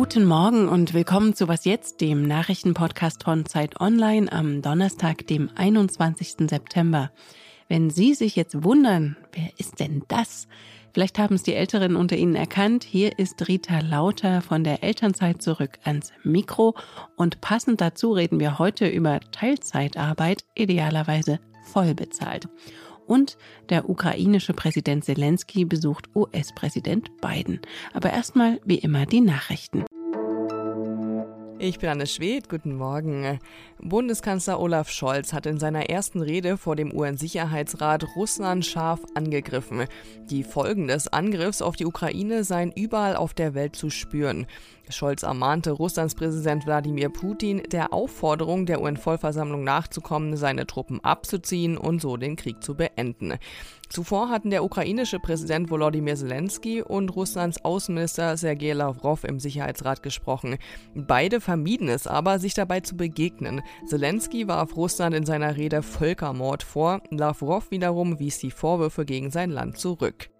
Guten Morgen und willkommen zu Was jetzt, dem Nachrichtenpodcast von Zeit Online am Donnerstag, dem 21. September. Wenn Sie sich jetzt wundern, wer ist denn das? Vielleicht haben es die Älteren unter Ihnen erkannt. Hier ist Rita Lauter von der Elternzeit zurück ans Mikro und passend dazu reden wir heute über Teilzeitarbeit, idealerweise voll bezahlt. Und der ukrainische Präsident Zelensky besucht US-Präsident Biden. Aber erstmal wie immer die Nachrichten. Ich bin Anne Schwedt, guten Morgen. Bundeskanzler Olaf Scholz hat in seiner ersten Rede vor dem UN-Sicherheitsrat Russland scharf angegriffen. Die Folgen des Angriffs auf die Ukraine seien überall auf der Welt zu spüren. Scholz ermahnte Russlands Präsident Wladimir Putin, der Aufforderung der UN-Vollversammlung nachzukommen, seine Truppen abzuziehen und so den Krieg zu beenden. Zuvor hatten der ukrainische Präsident Volodymyr Zelensky und Russlands Außenminister Sergei Lavrov im Sicherheitsrat gesprochen. Beide vermieden es aber, sich dabei zu begegnen. Zelensky warf Russland in seiner Rede Völkermord vor, Lavrov wiederum wies die Vorwürfe gegen sein Land zurück.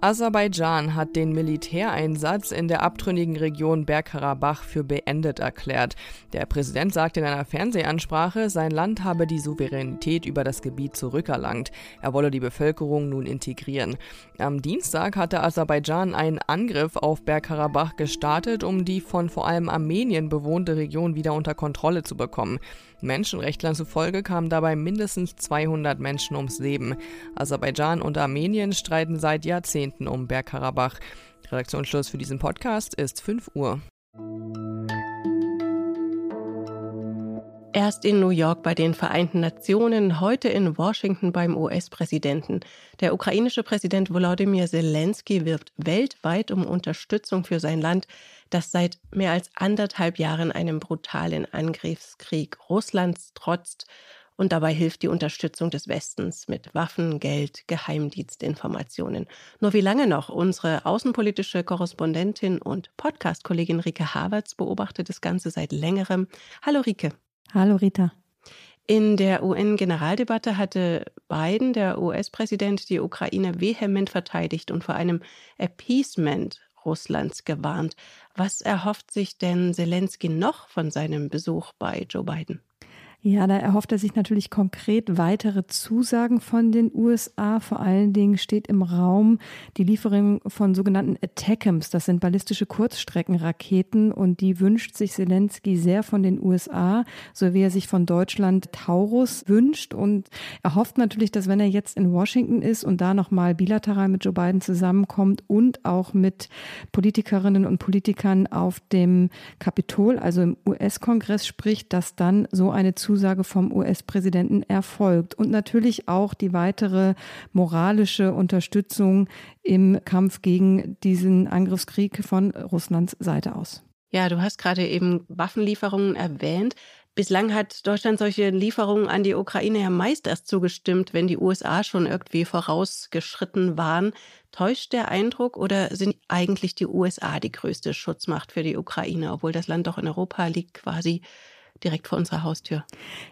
Aserbaidschan hat den Militäreinsatz in der abtrünnigen Region Bergkarabach für beendet erklärt. Der Präsident sagte in einer Fernsehansprache, sein Land habe die Souveränität über das Gebiet zurückerlangt. Er wolle die Bevölkerung nun integrieren. Am Dienstag hatte Aserbaidschan einen Angriff auf Bergkarabach gestartet, um die von vor allem Armenien bewohnte Region wieder unter Kontrolle zu bekommen. Menschenrechtlern zufolge kamen dabei mindestens 200 Menschen ums Leben. Aserbaidschan und Armenien streiten seit Jahrzehnten um Bergkarabach. Redaktionsschluss für diesen Podcast ist 5 Uhr. Erst in New York bei den Vereinten Nationen, heute in Washington beim US-Präsidenten. Der ukrainische Präsident Volodymyr Zelensky wirbt weltweit um Unterstützung für sein Land, das seit mehr als anderthalb Jahren einem brutalen Angriffskrieg Russlands trotzt. Und dabei hilft die Unterstützung des Westens mit Waffen, Geld, Geheimdienstinformationen. Nur wie lange noch? Unsere außenpolitische Korrespondentin und Podcast-Kollegin Rike Havertz beobachtet das Ganze seit längerem. Hallo Rike. Hallo Rita. In der UN-Generaldebatte hatte Biden, der US-Präsident, die Ukraine vehement verteidigt und vor einem Appeasement Russlands gewarnt. Was erhofft sich denn Zelensky noch von seinem Besuch bei Joe Biden? Ja, da erhofft er sich natürlich konkret weitere Zusagen von den USA. Vor allen Dingen steht im Raum die Lieferung von sogenannten Attackams. Das sind ballistische Kurzstreckenraketen und die wünscht sich Zelensky sehr von den USA, so wie er sich von Deutschland Taurus wünscht. Und er hofft natürlich, dass wenn er jetzt in Washington ist und da nochmal bilateral mit Joe Biden zusammenkommt und auch mit Politikerinnen und Politikern auf dem Kapitol, also im US-Kongress spricht, dass dann so eine Zusage Zusage vom US-Präsidenten erfolgt und natürlich auch die weitere moralische Unterstützung im Kampf gegen diesen Angriffskrieg von Russlands Seite aus. Ja, du hast gerade eben Waffenlieferungen erwähnt. Bislang hat Deutschland solche Lieferungen an die Ukraine ja meist erst zugestimmt, wenn die USA schon irgendwie vorausgeschritten waren. Täuscht der Eindruck oder sind eigentlich die USA die größte Schutzmacht für die Ukraine, obwohl das Land doch in Europa liegt quasi direkt vor unserer Haustür.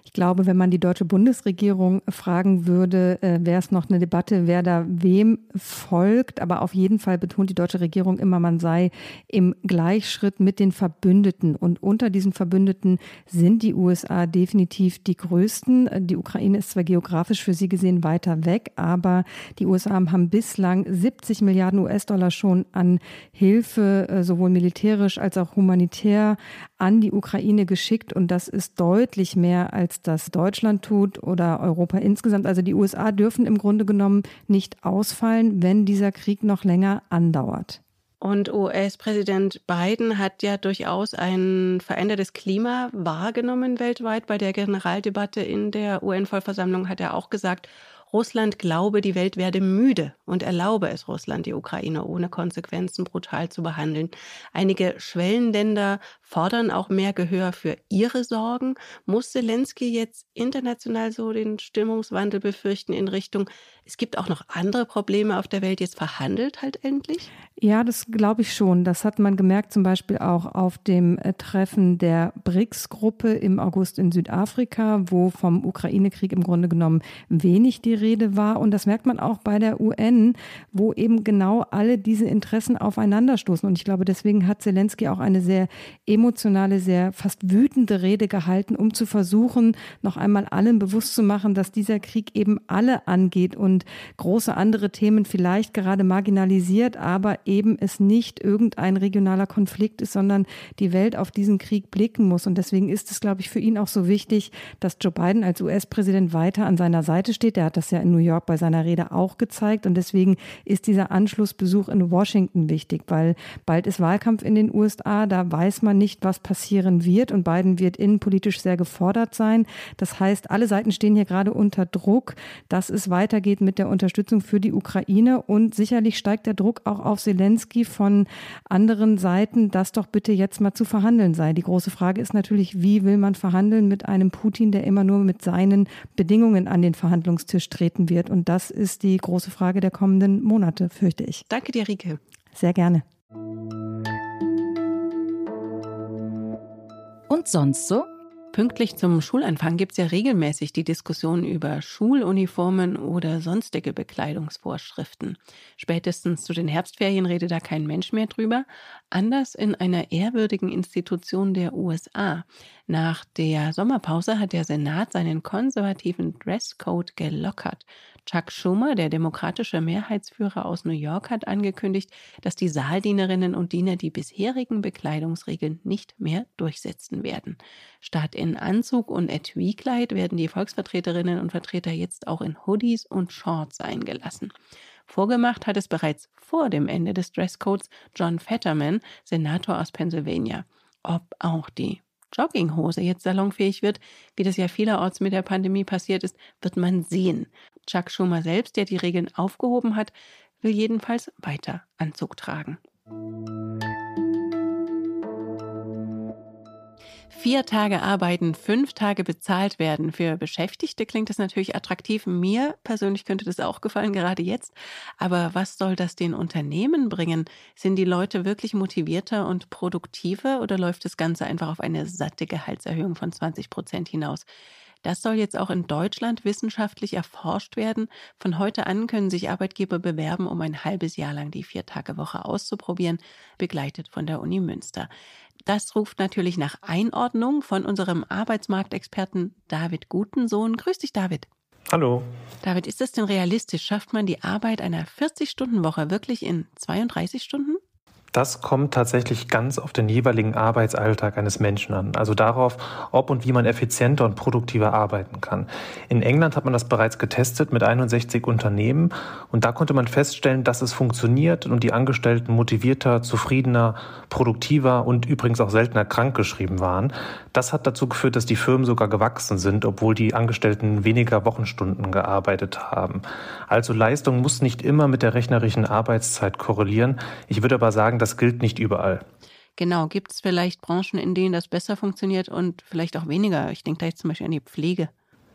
Ich glaube, wenn man die deutsche Bundesregierung fragen würde, äh, wäre es noch eine Debatte, wer da wem folgt. Aber auf jeden Fall betont die deutsche Regierung immer, man sei im Gleichschritt mit den Verbündeten. Und unter diesen Verbündeten sind die USA definitiv die größten. Die Ukraine ist zwar geografisch für sie gesehen weiter weg, aber die USA haben bislang 70 Milliarden US-Dollar schon an Hilfe, äh, sowohl militärisch als auch humanitär, an die Ukraine geschickt. Und das ist deutlich mehr, als das Deutschland tut oder Europa insgesamt. Also die USA dürfen im Grunde genommen nicht ausfallen, wenn dieser Krieg noch länger andauert. Und US-Präsident Biden hat ja durchaus ein verändertes Klima wahrgenommen weltweit. Bei der Generaldebatte in der UN-Vollversammlung hat er auch gesagt, Russland glaube, die Welt werde müde und erlaube es Russland, die Ukraine ohne Konsequenzen brutal zu behandeln. Einige Schwellenländer fordern auch mehr Gehör für ihre Sorgen. Muss Zelensky jetzt international so den Stimmungswandel befürchten in Richtung, es gibt auch noch andere Probleme auf der Welt. Jetzt verhandelt halt endlich? Ja, das glaube ich schon. Das hat man gemerkt, zum Beispiel auch auf dem äh, Treffen der BRICS-Gruppe im August in Südafrika, wo vom Ukraine-Krieg im Grunde genommen wenig die Rede war. Und das merkt man auch bei der UN, wo eben genau alle diese Interessen aufeinanderstoßen. Und ich glaube, deswegen hat Zelensky auch eine sehr emotionale, sehr fast wütende Rede gehalten, um zu versuchen, noch einmal allen bewusst zu machen, dass dieser Krieg eben alle angeht und große andere Themen vielleicht gerade marginalisiert, aber eben es nicht irgendein regionaler Konflikt ist, sondern die Welt auf diesen Krieg blicken muss. Und deswegen ist es, glaube ich, für ihn auch so wichtig, dass Joe Biden als US-Präsident weiter an seiner Seite steht. Er hat das ja in New York bei seiner Rede auch gezeigt. Und deswegen ist dieser Anschlussbesuch in Washington wichtig, weil bald ist Wahlkampf in den USA. Da weiß man nicht, was passieren wird. Und Biden wird innenpolitisch sehr gefordert sein. Das heißt, alle Seiten stehen hier gerade unter Druck, dass es weitergeht mit der Unterstützung für die Ukraine. Und sicherlich steigt der Druck auch auf Zelensky von anderen Seiten, dass doch bitte jetzt mal zu verhandeln sei. Die große Frage ist natürlich, wie will man verhandeln mit einem Putin, der immer nur mit seinen Bedingungen an den Verhandlungstisch treten wird? Und das ist die große Frage der kommenden Monate, fürchte ich. Danke dir, Rike. Sehr gerne. Und sonst so? Pünktlich zum Schulanfang gibt es ja regelmäßig die Diskussion über Schuluniformen oder sonstige Bekleidungsvorschriften. Spätestens zu den Herbstferien redet da kein Mensch mehr drüber. Anders in einer ehrwürdigen Institution der USA. Nach der Sommerpause hat der Senat seinen konservativen Dresscode gelockert. Chuck Schumer, der demokratische Mehrheitsführer aus New York, hat angekündigt, dass die Saaldienerinnen und Diener die bisherigen Bekleidungsregeln nicht mehr durchsetzen werden. Statt in Anzug und Etui-Kleid werden die Volksvertreterinnen und Vertreter jetzt auch in Hoodies und Shorts eingelassen. Vorgemacht hat es bereits vor dem Ende des Dresscodes John Fetterman, Senator aus Pennsylvania. Ob auch die Jogginghose jetzt salonfähig wird, wie das ja vielerorts mit der Pandemie passiert ist, wird man sehen. Chuck Schumer selbst, der die Regeln aufgehoben hat, will jedenfalls weiter Anzug tragen. Vier Tage arbeiten, fünf Tage bezahlt werden. Für Beschäftigte klingt das natürlich attraktiv. Mir persönlich könnte das auch gefallen, gerade jetzt. Aber was soll das den Unternehmen bringen? Sind die Leute wirklich motivierter und produktiver oder läuft das Ganze einfach auf eine satte Gehaltserhöhung von 20 Prozent hinaus? Das soll jetzt auch in Deutschland wissenschaftlich erforscht werden. Von heute an können sich Arbeitgeber bewerben, um ein halbes Jahr lang die Vier-Tage-Woche auszuprobieren, begleitet von der Uni Münster. Das ruft natürlich nach Einordnung von unserem Arbeitsmarktexperten David Gutensohn. Grüß dich, David. Hallo. David, ist es denn realistisch? Schafft man die Arbeit einer 40-Stunden-Woche wirklich in 32 Stunden? Das kommt tatsächlich ganz auf den jeweiligen Arbeitsalltag eines Menschen an, also darauf, ob und wie man effizienter und produktiver arbeiten kann. In England hat man das bereits getestet mit 61 Unternehmen und da konnte man feststellen, dass es funktioniert und die Angestellten motivierter, zufriedener, produktiver und übrigens auch seltener krankgeschrieben waren. Das hat dazu geführt, dass die Firmen sogar gewachsen sind, obwohl die Angestellten weniger Wochenstunden gearbeitet haben. Also Leistung muss nicht immer mit der rechnerischen Arbeitszeit korrelieren. Ich würde aber sagen, das gilt nicht überall. Genau, gibt es vielleicht Branchen, in denen das besser funktioniert und vielleicht auch weniger? Ich denke da jetzt zum Beispiel an die Pflege.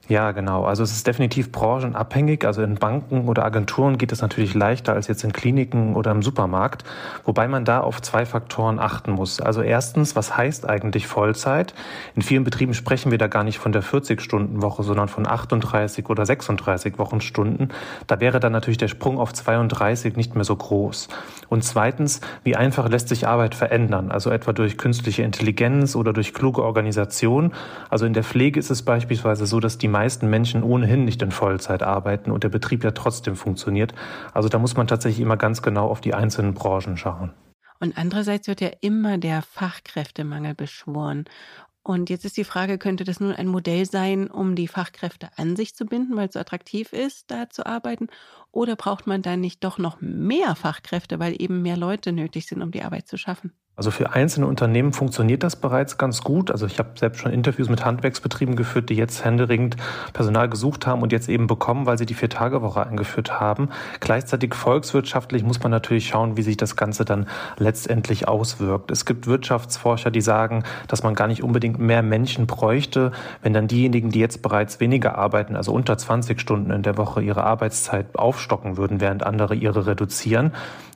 Ja, genau. Also es ist definitiv branchenabhängig. Also in Banken oder Agenturen geht es natürlich leichter als jetzt in Kliniken oder im Supermarkt, wobei man da auf zwei Faktoren achten muss. Also erstens, was heißt eigentlich Vollzeit? In vielen Betrieben sprechen wir da gar nicht von der 40-Stunden-Woche, sondern von 38 oder 36 Wochenstunden. Da wäre dann natürlich der Sprung auf 32 nicht mehr so groß. Und zweitens, wie einfach lässt sich Arbeit verändern? Also etwa durch künstliche Intelligenz oder durch kluge Organisation. Also in der Pflege ist es beispielsweise so, dass die meisten Menschen ohnehin nicht in Vollzeit arbeiten und der Betrieb ja trotzdem funktioniert. Also da muss man tatsächlich immer ganz genau auf die einzelnen Branchen schauen. Und andererseits wird ja immer der Fachkräftemangel beschworen. Und jetzt ist die Frage, könnte das nun ein Modell sein, um die Fachkräfte an sich zu binden, weil es so attraktiv ist, da zu arbeiten? Oder braucht man dann nicht doch noch mehr Fachkräfte, weil eben mehr Leute nötig sind, um die Arbeit zu schaffen? Also für einzelne Unternehmen funktioniert das bereits ganz gut. Also ich habe selbst schon Interviews mit Handwerksbetrieben geführt, die jetzt händeringend Personal gesucht haben und jetzt eben bekommen, weil sie die Vier-Tage-Woche eingeführt haben. Gleichzeitig volkswirtschaftlich muss man natürlich schauen, wie sich das Ganze dann letztendlich auswirkt. Es gibt Wirtschaftsforscher, die sagen, dass man gar nicht unbedingt mehr Menschen bräuchte, wenn dann diejenigen, die jetzt bereits weniger arbeiten, also unter 20 Stunden in der Woche ihre Arbeitszeit aufstocken würden, während andere ihre reduzieren.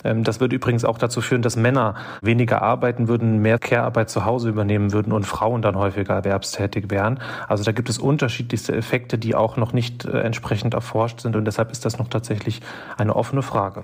Ähm, das würde übrigens auch dazu führen, dass Männer weniger arbeiten würden, mehr Care-Arbeit zu Hause übernehmen würden und Frauen dann häufiger erwerbstätig wären. Also da gibt es unterschiedlichste Effekte, die auch noch nicht äh, entsprechend erforscht sind und deshalb ist das noch tatsächlich eine offene Frage.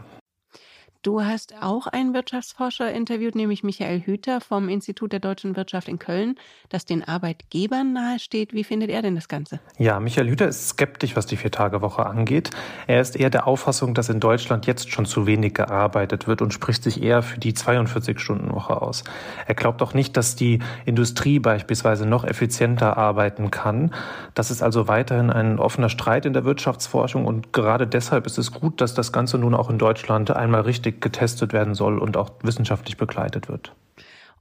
Du hast auch einen Wirtschaftsforscher interviewt, nämlich Michael Hüter vom Institut der deutschen Wirtschaft in Köln, das den Arbeitgebern nahesteht. Wie findet er denn das Ganze? Ja, Michael Hüter ist skeptisch, was die Viertagewoche angeht. Er ist eher der Auffassung, dass in Deutschland jetzt schon zu wenig gearbeitet wird und spricht sich eher für die 42-Stunden-Woche aus. Er glaubt auch nicht, dass die Industrie beispielsweise noch effizienter arbeiten kann. Das ist also weiterhin ein offener Streit in der Wirtschaftsforschung und gerade deshalb ist es gut, dass das Ganze nun auch in Deutschland einmal richtig langfristig getestet werden soll und auch wissenschaftlich begleitet wird.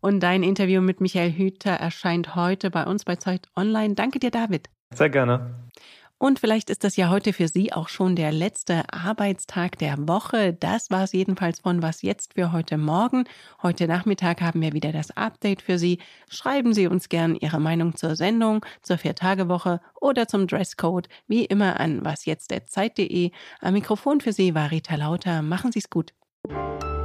Und dein Interview mit Michael Hüter erscheint heute bei uns bei Zeit Online. Danke dir, David. Sehr gerne. Und vielleicht ist das ja heute für Sie auch schon der letzte Arbeitstag der Woche. Das war es jedenfalls von Was jetzt für heute Morgen. Heute Nachmittag haben wir wieder das Update für Sie. Schreiben Sie uns gern Ihre Meinung zur Sendung, zur Viertagewoche oder zum Dresscode, wie immer an wasjetzt.zeit.de. Am Mikrofon für Sie war Rita Lauter. Machen Sie es gut. you